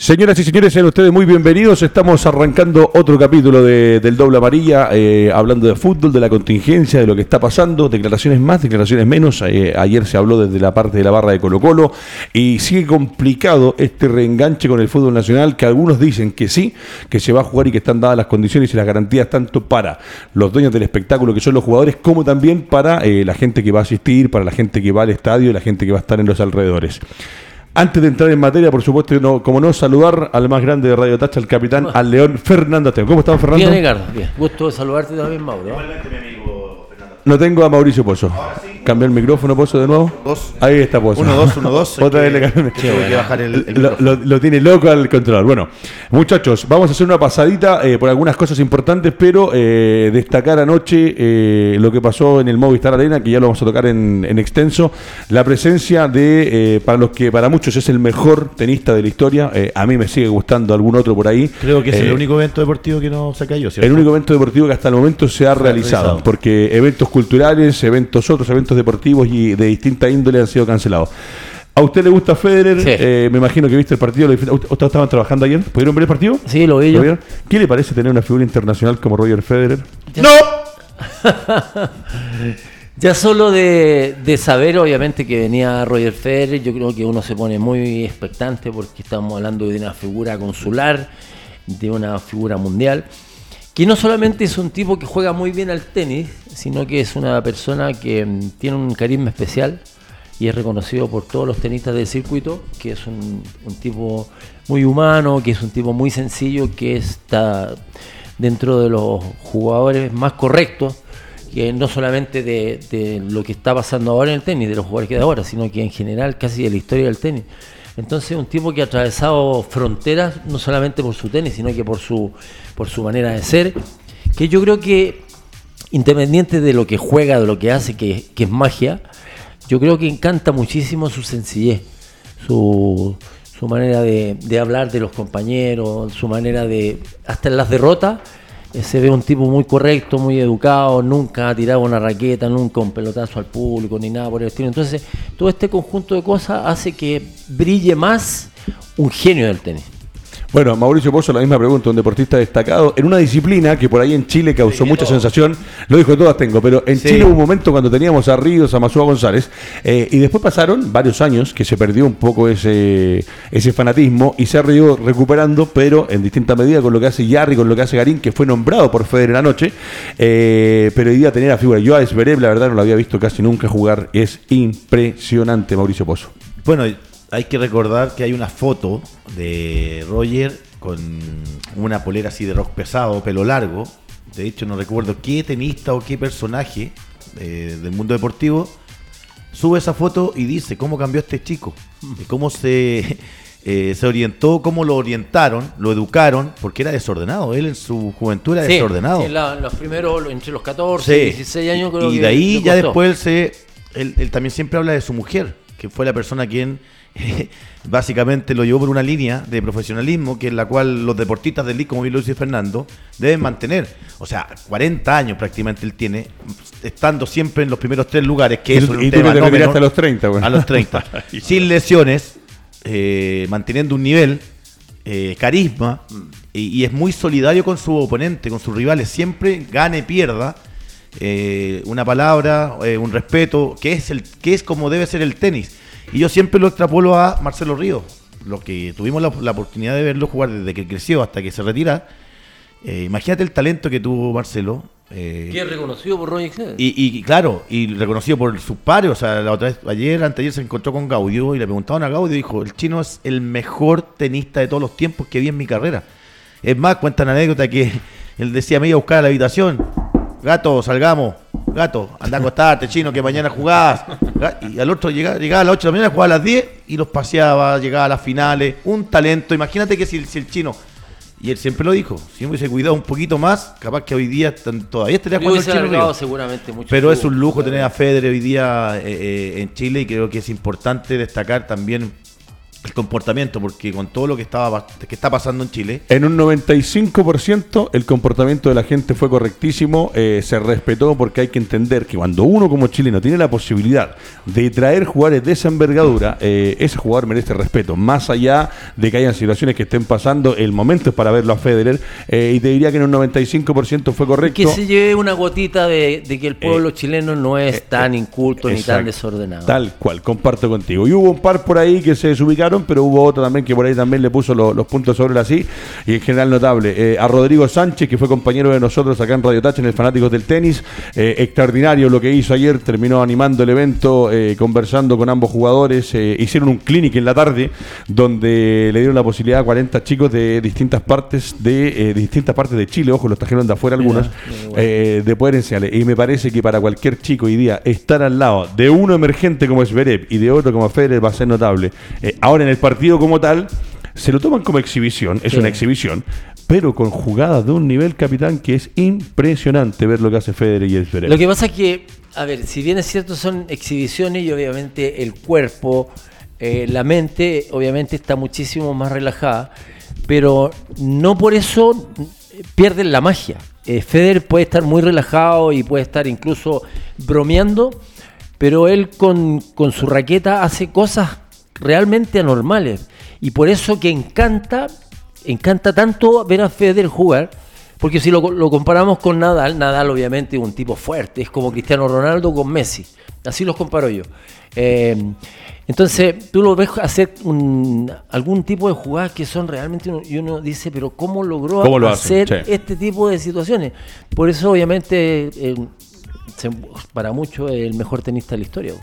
Señoras y señores, sean ustedes muy bienvenidos. Estamos arrancando otro capítulo de, del Doble Amarilla, eh, hablando de fútbol, de la contingencia, de lo que está pasando, declaraciones más, declaraciones menos. Eh, ayer se habló desde la parte de la barra de Colo Colo y sigue complicado este reenganche con el fútbol nacional, que algunos dicen que sí, que se va a jugar y que están dadas las condiciones y las garantías tanto para los dueños del espectáculo, que son los jugadores, como también para eh, la gente que va a asistir, para la gente que va al estadio y la gente que va a estar en los alrededores. Antes de entrar en materia, por supuesto, no, como no, saludar al más grande de Radio Tacha, al capitán, al León Fernando Ateo. ¿Cómo estás, Fernando? Bien, Ricardo, bien. Gusto de saludarte también, Mauro. Igualmente, mi amigo Fernando. No tengo a Mauricio Pozo. Cambié el micrófono, Pozo, de nuevo. Dos. Ahí está Pozo. Uno, dos, uno, dos. Otra vez le cambié. que bajar el, el lo, lo, tiene loco al controlador. Bueno, muchachos, vamos a hacer una pasadita eh, por algunas cosas importantes, pero eh, destacar anoche eh, lo que pasó en el Movistar Arena, que ya lo vamos a tocar en, en extenso. La presencia de, eh, para los que para muchos es el mejor tenista de la historia, eh, a mí me sigue gustando algún otro por ahí. Creo que es el único evento deportivo que no se cayó, ¿cierto? El único evento deportivo que hasta el momento se ha realizado, realizado, porque eventos culturales, eventos otros, eventos deportivos y de distinta índole han sido cancelados. ¿A usted le gusta Federer? Sí. Eh, me imagino que viste el partido. ¿Ustedes estaban trabajando ayer? ¿Pudieron ver el partido? Sí, lo vi yo. ¿Lo ¿Qué le parece tener una figura internacional como Roger Federer? Ya. ¡No! ya solo de, de, saber, obviamente, que venía Roger Federer, yo creo que uno se pone muy expectante porque estamos hablando de una figura consular, de una figura mundial que no solamente es un tipo que juega muy bien al tenis, sino que es una persona que mm, tiene un carisma especial y es reconocido por todos los tenistas del circuito, que es un, tipo muy humano, que es un tipo muy sencillo, que está dentro de los jugadores más correctos, que no solamente de, de, lo que está pasando ahora en el tenis, de los jugadores que de ahora, sino que en general casi de la historia del tenis. Entonces un tipo que ha atravesado fronteras, no solamente por su tenis, sino que por su, por su manera de ser, que yo creo que independiente de lo que juega, de lo que hace, que, que es magia, yo creo que encanta muchísimo su sencillez, su, su manera de, de, hablar de los compañeros, su manera de, hasta en las derrotas, se ve un tipo muy correcto, muy educado, nunca ha tirado una raqueta, nunca un pelotazo al público, ni nada por el estilo. Entonces, todo este conjunto de cosas hace que brille más un genio del tenis. Bueno, Mauricio Pozo, la misma pregunta, un deportista destacado en una disciplina que por ahí en Chile causó mucha todo. sensación, lo dijo todas tengo, pero en sí. Chile hubo un momento cuando teníamos a Ríos, a Masúa González, eh, y después pasaron varios años que se perdió un poco ese, ese fanatismo y se ha ido recuperando, pero en distinta medida con lo que hace Yarri, con lo que hace Garín, que fue nombrado por Federer anoche, eh, pero hoy día tener a figura. Yo a Esberev, la verdad, no lo había visto casi nunca jugar, es impresionante, Mauricio Pozo. Bueno, hay que recordar que hay una foto de Roger con una polera así de rock pesado, pelo largo. De hecho, no recuerdo qué tenista o qué personaje eh, del mundo deportivo sube esa foto y dice cómo cambió este chico, cómo se, eh, se orientó, cómo lo orientaron, lo educaron, porque era desordenado. Él en su juventud era sí, desordenado. Sí, la, los primeros, entre los 14 y 16 años, creo y que de ahí ya después él, se, él, él también siempre habla de su mujer, que fue la persona quien básicamente lo llevó por una línea de profesionalismo que es la cual los deportistas del como lo dice Fernando, deben mantener. O sea, 40 años prácticamente él tiene, estando siempre en los primeros tres lugares, que y, es un y tema tú no a los 30, bueno. A los 30. sin lesiones, eh, manteniendo un nivel, eh, carisma, y, y, es muy solidario con su oponente, con sus rivales. Siempre gane, pierda. Eh, una palabra, un respeto, que es, el, que es como debe ser el tenis y yo siempre lo extrapolo a Marcelo Ríos, lo que tuvimos la, la, oportunidad de verlo jugar desde que creció hasta que se retira. Eh, imagínate el talento que tuvo Marcelo Eh, Que es reconocido por Roger Federer. y, y, claro, y reconocido por sus pares, o sea, la otra vez, ayer, anteayer se encontró con Gaudio y le preguntaban a Gaudio y dijo, el chino es el mejor tenista de todos los tiempos que vi en mi carrera. Es más, cuentan anécdota que él decía, me iba a buscar a la habitación, gato, salgamos, gato, anda a acostarte, chino, que mañana jugás. Y al otro llegaba, llegaba a las 8 de la mañana, jugaba a las 10 y los paseaba, llegaba a las finales, un talento. Imagínate que si, si el chino... Y él siempre lo dijo, si me hubiese cuidado un poquito más, capaz que hoy día todavía estaría jugando Ríos. seguramente mucho. Pero es un lujo tener a. Federer hoy día eh, eh, en Chile y creo que es importante destacar también el comportamiento, porque con todo lo que, estaba, que está pasando en Chile, En un 95% el comportamiento de la gente fue correctísimo, eh, se respetó porque hay que entender que cuando uno como chileno tiene la posibilidad de traer jugadores de esa envergadura, eh, ese jugador merece respeto. Más allá de que hayan situaciones que estén pasando, el momento es para verlo a Federer eh, y te diría que en un 95% fue correcto. Que se lleve una gotita de, de que el pueblo Eh, chileno no es tan inculto ni tan desordenado. Tal cual, comparto contigo. Y hubo un par por ahí que se desubicaron, pero hubo otro también que por ahí también le puso lo- los puntos sobre la sí. Y en general notable. Eh, a Rodrigo Sánchez, que fue compañero de nosotros acá en Radio Touch, en el Fanáticos del Tenis. eh, extraordinario lo que hizo ayer. Terminó animando el evento, eh, conversando con ambos jugadores. hicieron un clinic en la tarde, donde le dieron la posibilidad a 40 chicos de distintas partes de, distintas partes de Chile. Ojo, los trajeron de afuera algunos. eh, de poder enseñarle. Y me parece que para cualquier chico hoy día estar al lado de uno emergente como es Zverev y de otro como Federer va a ser notable. Eh, ahora en el partido como tal se lo toman como exhibición, es Sí. una exhibición, pero con jugadas de un nivel capitán que es impresionante ver lo que hace Federer y Zverev. Lo que pasa es que, a ver, si bien es cierto son exhibiciones y obviamente el cuerpo, eh, la mente obviamente está muchísimo más relajada, pero no por eso pierden la magia. Eh, Federer puede estar muy relajado y puede estar incluso bromeando, pero él con, con su raqueta hace cosas realmente anormales. Y por eso que encanta, encanta tanto ver a Federer jugar, porque si lo, lo comparamos con Nadal, Nadal obviamente es un tipo fuerte, es como Cristiano Ronaldo con Messi, así los comparo yo. Eh, entonces tú lo ves hacer un- algún tipo de jugadas que son realmente, uno- y uno dice, pero ¿cómo logró ¿Cómo lo hacen? hacer este tipo de situaciones? Por eso obviamente eh, para muchos es el mejor tenista de la historia.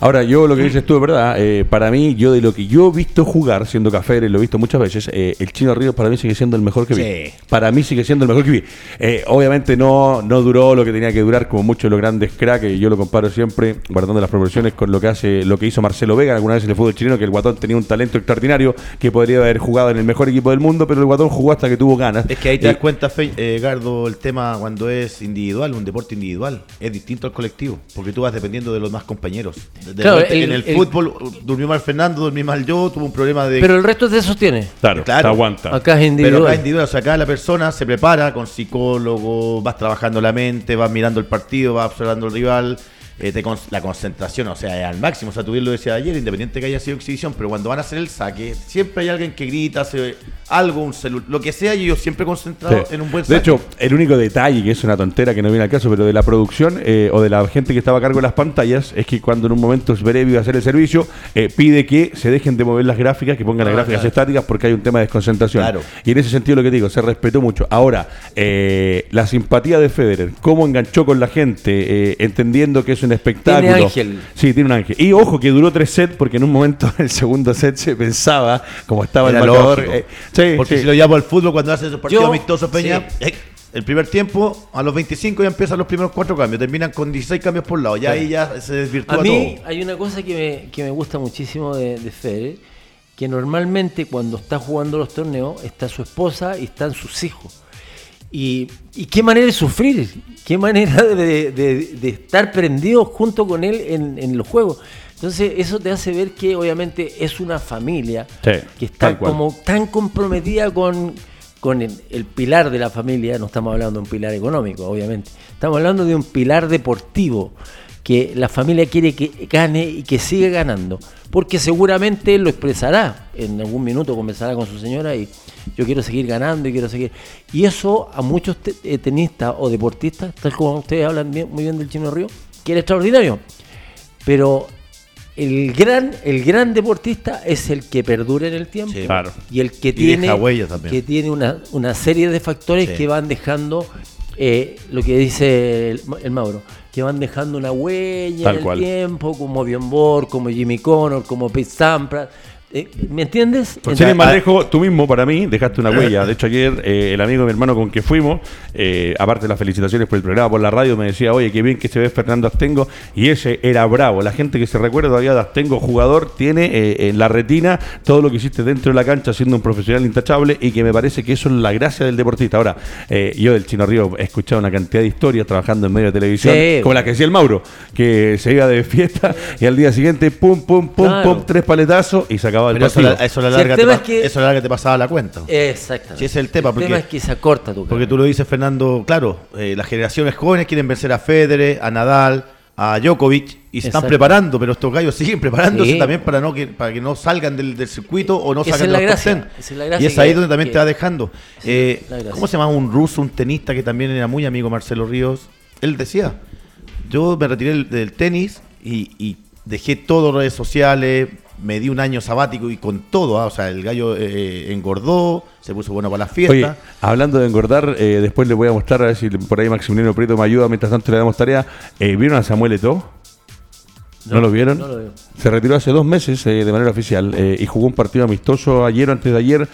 Ahora, yo lo que dices tú es verdad. eh, para mí, yo de lo que yo he visto jugar, siendo café, y lo he visto muchas veces, eh, el Chino Ríos para mí sigue siendo el mejor que vi. Sí. Para mí sigue siendo el mejor que vi. Eh, obviamente no, no duró lo que tenía que durar, como muchos de los grandes cracks, que yo lo comparo siempre, guardando las proporciones con lo que hace, lo que hizo Marcelo Vega alguna vez en el fútbol chileno, que el Guatón tenía un talento extraordinario que podría haber jugado en el mejor equipo del mundo, pero el Guatón jugó hasta que tuvo ganas. es que ahí te das cuenta, Fe- eh, Gardo, el tema cuando es individual, un deporte individual, es distinto al colectivo, porque tú vas dependiendo de los más compañeros. De- Claro, el- en el, el- fútbol uh, durmió mal Fernando, durmió mal yo, tuvo un problema de... Pero el resto se sostiene. Claro, Claro. se aguanta. Acá es Pero individual. acá individual, o sea, acá la persona se prepara con psicólogo, vas trabajando la mente, vas mirando el partido, vas observando al rival, eh, te con- la concentración, o sea, es al máximo. O sea, tú bien lo decías ayer, independiente que haya sido exhibición, pero cuando van a hacer el saque, siempre hay alguien que grita, hace algo, un celular, lo que sea, y ellos siempre concentrados Sí. en un buen De saque. hecho, el único detalle, que es una tontera que no viene al caso, pero de la producción eh, o de la gente que estaba a cargo de las pantallas, es que cuando en un momento Zverev iba a hacer el servicio, eh, pide que se dejen de mover las gráficas, que pongan las Ah, gráficas claro. estáticas porque hay un tema de desconcentración. Claro. Y en ese sentido lo que digo, se respetó mucho. Ahora, eh, la simpatía de Federer, cómo enganchó con la gente, eh, entendiendo que es un espectáculo. Tiene ángel. Sí, tiene un ángel. Y ojo que duró tres sets, porque en un momento, en el segundo set, se pensaba, como estaba Era el marcador. Sí, Porque sí. si lo llamo al fútbol cuando hace esos partidos Yo- amistosos, Peña, sí. eh, el primer tiempo, a los 25 ya empiezan los primeros cuatro cambios, terminan con 16 cambios por lado, ya ahí ya se desvirtúa A mí todo. hay una cosa que me, que me gusta muchísimo de, de Federer, que normalmente cuando está jugando los torneos está su esposa y están sus hijos. Y, y qué manera de sufrir, qué manera de, de- de estar prendidos junto con él en, en los juegos. Entonces eso te hace ver que obviamente es una familia Sí, que está como tan comprometida con, con el, el pilar de la familia, no estamos hablando de un pilar económico, obviamente, estamos hablando de un pilar deportivo que la familia quiere que gane y que siga ganando, porque seguramente lo expresará, en algún minuto conversará con su señora y yo quiero seguir ganando y quiero seguir. Y eso a muchos te- eh, tenistas o deportistas, tal como ustedes hablan bien- muy bien del Chino Río, que es extraordinario, pero el gran, el gran deportista es el que perdura en el tiempo Sí. Claro. y el que Y tiene, deja huella también. que tiene una, una serie de factores Sí. que van dejando eh, lo que dice el, el Mauro, que van dejando una huella Tal en el cual. tiempo, como Bjorn Borg, como Jimmy Connor, como Pete Sampras. Eh, ¿Me entiendes? Entonces, más lejos, tú mismo para mí dejaste una huella. De hecho, ayer eh, el amigo de mi hermano con que fuimos, eh, aparte de las felicitaciones por el programa, por la radio, me decía, oye, qué bien que se ve Fernando Astengo. Y ese era bravo. La gente que se recuerda todavía de Astengo, jugador, tiene eh, en la retina todo lo que hiciste dentro de la cancha siendo un profesional intachable y que me parece que eso es la gracia del deportista. Ahora, eh, yo del Chino Río he escuchado una cantidad de historias trabajando en medio de televisión, Sí. como la que decía el Mauro, que se iba de fiesta y al día siguiente, pum, pum, pum, Claro. pum, tres paletazos y se acababa el Pero eso, partido. la- eso la Si el larga te que- eso la larga te pasaba la cuenta. Exactamente. Sí, ese es el tema, porque- tema es que se acorta tu Porque tú lo dices, Fernando, claro, eh, las generaciones jóvenes quieren vencer a Federer, a Nadal, a Djokovic y se están preparando, pero estos gallos siguen preparándose Sí. también para no que para que no salgan del, del circuito o no salgan es la de los top gracia, 10. esa es la gracia Y es ahí que- donde también que- te va dejando. Eh, la. ¿Cómo se llama un ruso, un tenista que también era muy amigo Marcelo Ríos? Él decía, yo me retiré del, del tenis y, y dejé todo redes sociales, me di un año sabático y con todo, ah, o sea, el gallo eh, engordó, se puso bueno para las Oye, fiestas. hablando de engordar, eh, después le voy a mostrar a ver si por ahí Maximiliano Prieto me ayuda. Mientras tanto, le damos tarea. Eh, ¿Vieron a Samuel Eto'o? ¿No, lo vieron? no lo veo. Se retiró hace dos meses eh, de manera oficial eh, y jugó un partido amistoso ayer o antes de ayer.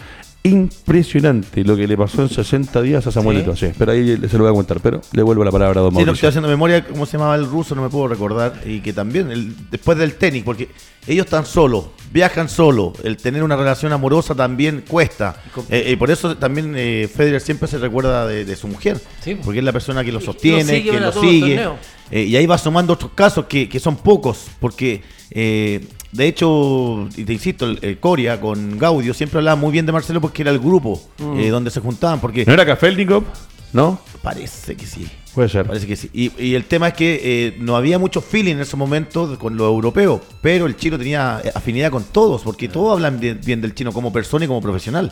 Impresionante lo que le pasó en 60 días a Samuel ¿Sí? Pero ahí se lo voy a contar. Pero le vuelvo la palabra a don Sí, no, estoy Mauricio. haciendo memoria, ¿cómo se llamaba el ruso? No me puedo recordar. Y que también, el- después del tenis, porque ellos están solos, viajan solos, el tener una relación amorosa también cuesta. Eh, y por eso también eh, Federer siempre se recuerda de, de su mujer, Sí. porque es la persona que lo Y- y sostiene, lo sigue que lo sigue. Eh, y ahí va sumando otros casos que, que son pocos, porque eh, de hecho, y te insisto, el, el Coria con Gaudio siempre hablaba muy bien de Marcelo porque era el grupo Mm. eh, donde se juntaban, porque ¿No era Kafelnikov? ¿No? parece que sí. Puede ser. Parece que sí. Y, y el tema es que eh, no había mucho feeling en ese momento con los europeos, pero el chino tenía afinidad con todos, porque todos hablan bien, bien del chino como persona y como profesional.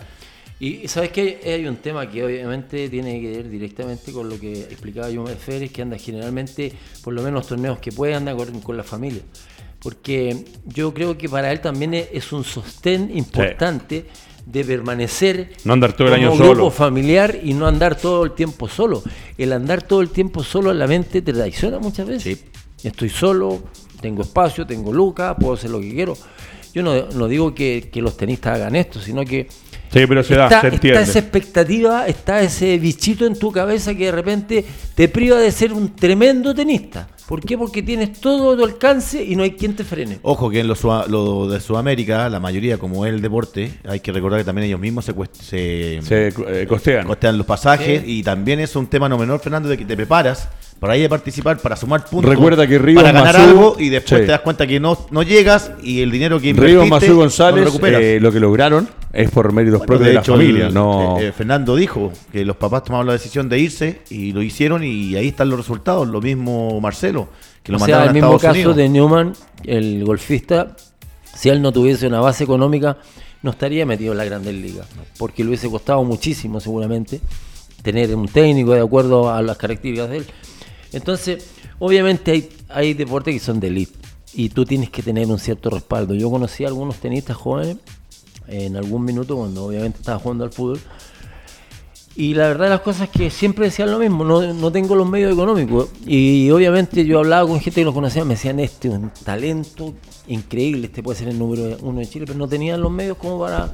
Y sabes que hay un tema que obviamente tiene que ver directamente con lo que explicaba yo Férez, que anda generalmente, por lo menos los torneos que puede, anda con, con la familia. Porque yo creo que para él también es, un sostén importante de permanecer No andar todo el como año grupo solo. familiar y no andar todo el tiempo solo. El andar todo el tiempo solo en la mente te traiciona muchas veces. Estoy solo, tengo espacio, tengo lucas, puedo hacer lo que quiero. Yo no, no digo que, que los tenistas hagan esto, sino que Sí, pero se da, está, se está entiende. esa expectativa, está ese bichito en tu cabeza que de repente te priva de ser un tremendo tenista. ¿Por qué? Porque tienes todo a tu alcance y no hay quien te frene. Ojo que en lo, lo de Sudamérica, la mayoría, como es el deporte, hay que recordar que también ellos mismos se, se, Se eh, costean. costean los pasajes Sí. y también es un tema no menor, Fernando, de que te preparas para ir a participar, para sumar puntos. Recuerda que Ríos Para ganar algo y después Sí. te das cuenta que no, no llegas y el dinero que Río invertiste no lo González, recuperas. eh, lo que lograron es por méritos Bueno, propios de, de la hecho, familia. el- no... eh, eh, Fernando dijo que los papás tomaron la decisión de irse y lo hicieron y ahí están los resultados. Lo mismo Marcelo, que lo o sea, mandaron el a mismo Estados caso Unidos. de Newman, el golfista, si él no tuviese una base económica, no estaría metido en la Grandes Ligas, porque le hubiese costado muchísimo seguramente tener un técnico de acuerdo a las características de él. Entonces, obviamente hay, hay deportes que son de elite y tú tienes que tener un cierto respaldo. Yo conocí a algunos tenistas jóvenes en algún minuto cuando obviamente estaba jugando al fútbol y la verdad de las cosas es que siempre decían lo mismo, no, no tengo los medios económicos. Y obviamente yo hablaba con gente que los conocía, me decían, este es un talento increíble, este puede ser el número uno de Chile, pero no tenían los medios como para,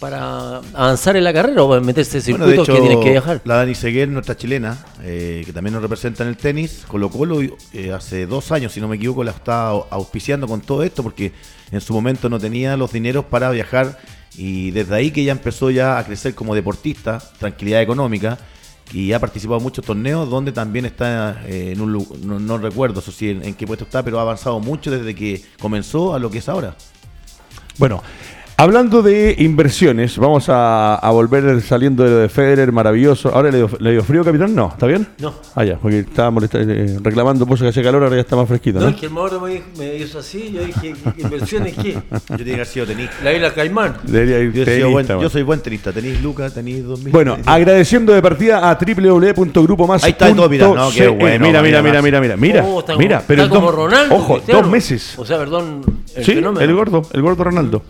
para avanzar en la carrera o para meterse en Bueno, circuitos que tienes que viajar. La Dani Seguer, nuestra chilena, eh, que también nos representa en el tenis, Colo Colo eh, hace dos años, si no me equivoco, la está auspiciando con todo esto porque en su momento no tenía los dineros para viajar y desde ahí que ya empezó ya a crecer como deportista, tranquilidad económica y ha participado en muchos torneos donde también está eh, en un no, no recuerdo eso sí en, en qué puesto está, pero ha avanzado mucho desde que comenzó a lo que es ahora. Bueno, hablando de inversiones, vamos a, a volver saliendo de lo de Federer, maravilloso. Ahora le dio, le dio frío, capitán, no, ¿está bien? No. Ah, ya, porque estaba molesta- eh, reclamando por eso que hace calor, ahora ya está más fresquito, No, ¿no? es que el Mauro me, dijo- me hizo así, yo dije, ¿qué- ¿inversiones qué? Yo tenía que haber sido tenista. La isla Caimán. Debería ir Yo, he sido buen- tenista, yo soy buen tenista. Tenéis Lucas, tenéis 2000. Bueno, agradeciendo de partida a www.grupomas. Ahí está todo, mira, no, qué bueno, mira, mira, mira, mira, Maxi. mira, mira, mira, Oh, está mira, como- pero está el como dos- Ronaldo. ojo, Cristiano. dos meses. O sea, perdón, el sí, fenómeno. el gordo, el gordo Ronaldo.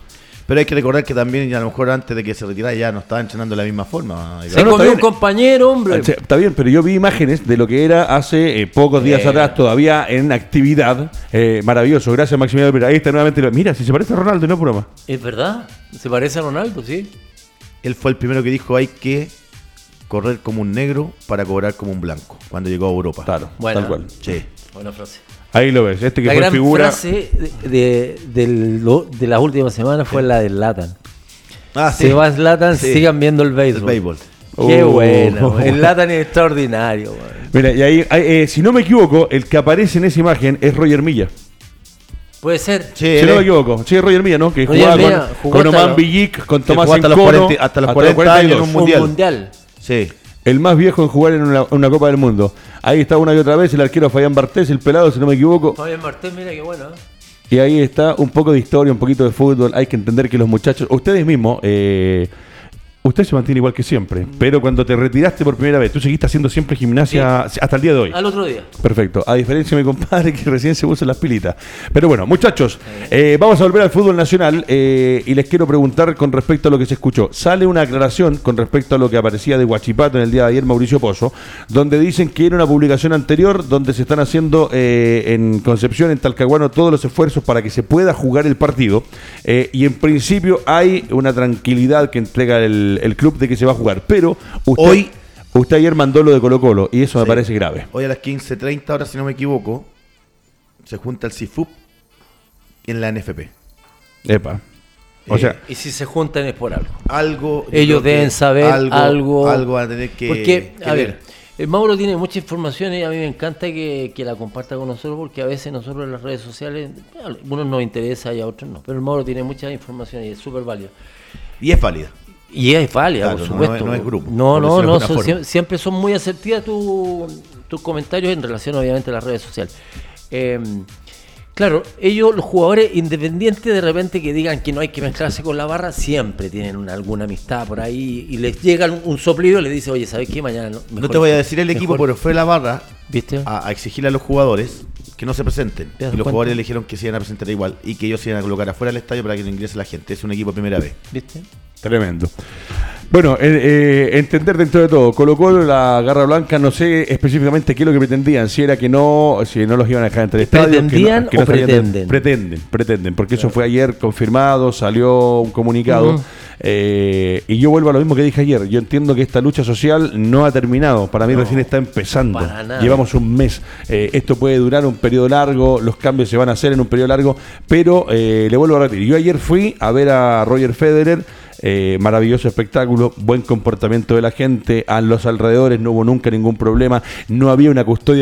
Pero hay que recordar que también, a lo mejor antes de que se retirara, ya no estaba entrenando de la misma forma. Se no, comió un compañero, hombre. Ah, Está bien, pero yo vi imágenes de lo que era hace eh, pocos días Eh. atrás, todavía en actividad. Eh, maravilloso, gracias Maximiliano. Pero ahí está nuevamente. Mira, si se parece a Ronaldo, no es broma. Es verdad. Se parece a Ronaldo, sí. Él fue el primero que dijo hay que correr como un negro para cobrar como un blanco cuando llegó a Europa. Claro, Buena. tal cual. Sí. Buena frase. Ahí lo ves, este que la fue gran figura. frase de, de, lo- de las últimas semanas fue la del Latan. Ah, Se va Zlatan, Sí. sigan viendo el El béisbol. Qué Oh. bueno. El Latan es extraordinario. man. Mira, y ahí, ahí, eh, si no me equivoco, el que aparece en esa imagen es Roger Milla. Puede ser. Sí, si no me equivoco. Sí, Roger Milla, ¿no? Que Roger jugaba Milla con, Oman Villic, con Tomás hasta los Encono, 40 hasta los 40 años en un Un mundial. mundial. Sí. El más viejo en jugar en una, una Copa del Mundo. Ahí está una y otra vez el arquero Fabián Bartés, el pelado, si no me equivoco. Fabián Martés, mira qué bueno. ¿eh? Y ahí está un poco de historia, un poquito de fútbol. Hay que entender que los muchachos, ustedes mismos, eh, usted se mantiene igual que siempre. Pero cuando te retiraste por primera vez, tú seguiste haciendo siempre gimnasia hasta el día de hoy. Al otro día. Perfecto. A diferencia de mi compadre que recién se puso las pilitas. Pero bueno, muchachos, eh, vamos a volver al fútbol nacional eh, y les quiero preguntar con respecto a lo que se escuchó. Sale una aclaración con respecto a lo que aparecía de Guachipato en el día de ayer Mauricio Pozo, donde dicen que era una publicación anterior donde se están haciendo eh, en Concepción, en Talcahuano, todos los esfuerzos para que se pueda jugar el partido. Eh, y en principio hay una tranquilidad que entrega el, el club de que se va a jugar. Pero usted, Hoy- usted ayer mandó lo de Colo Colo y eso me parece grave. Hoy a las 15.30 horas, si no me equivoco, se junta el CIFUP en la NFP. Epa. O Eh, sea, Y si se juntan es por algo. Algo. Ellos deben saber algo. Algo van a tener que. Porque, que a ver, el Mauro tiene mucha información y a mí me encanta que, que la comparta con nosotros porque a veces nosotros en las redes sociales, a algunos nos interesa y a otros no. Pero el Mauro tiene mucha información y es súper válida. Y es válida. Y es válida, Claro, por no- supuesto. no no es grupo, No, no, no. son- siempre son muy asertivas tu- tus comentarios en relación, obviamente, a las redes sociales. Eh, claro, ellos, los jugadores independientes, de repente que digan que no hay que mezclarse con la barra, siempre tienen una- alguna amistad por ahí y les llega un, un soplido y les dice, oye, ¿sabes qué? Mañana no. No mejor- te voy a decir el equipo, mejor- pero fue la barra ¿Viste? a, a exigirle a los jugadores que no se presenten. ¿Te das Y los cuenta? jugadores le dijeron que se iban a presentar igual y que ellos se iban a colocar afuera del estadio para que no ingrese la gente. Es un equipo primera vez. ¿Viste? Tremendo. Bueno, eh, eh, entender dentro de todo, Colo Colo, la Garra Blanca, no sé específicamente qué es lo que pretendían, si era que no, si no los iban a dejar entre el estadio. que no- ¿Pretendían que no o pretenden? pretenden, pretenden, porque eso fue ayer confirmado, salió un comunicado. Eh, y yo vuelvo a lo mismo que dije ayer, yo entiendo que esta lucha social no ha terminado, para mí No, recién está empezando. Llevamos un mes, eh, esto puede durar un periodo largo, los cambios se van a hacer en un periodo largo, pero eh, le vuelvo a repetir, yo ayer fui a ver a Roger Federer, eh, maravilloso espectáculo, buen comportamiento de la gente, a los alrededores no hubo nunca ningún problema, no había una custodia